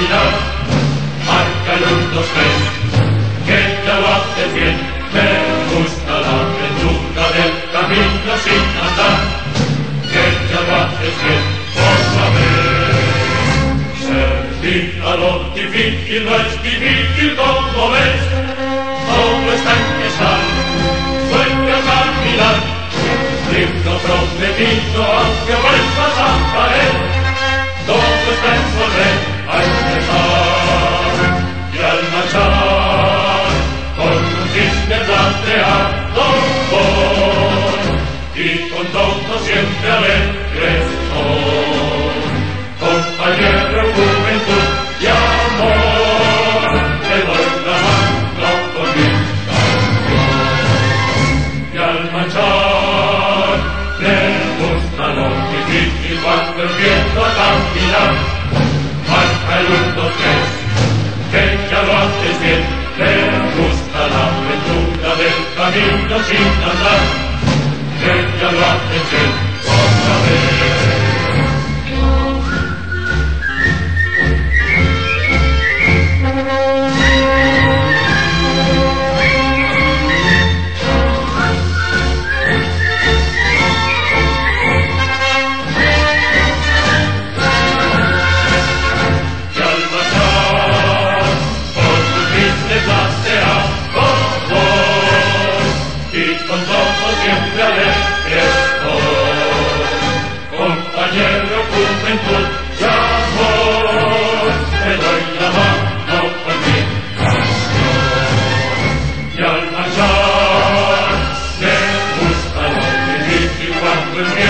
caminar, marca el un, dos, tres, que ya lo haces bien, me gusta la aventura del camino sin andar, que ya lo haces bien, otra vez. Servir a lo difícil no es difícil como ves, voy, y con todo siempre alegres camino sin andar, que alegre estoy. Compañero, juventud y amor, te doy la mano por mi canción. Y al marchar, me gusta lo difícil cuando empiezo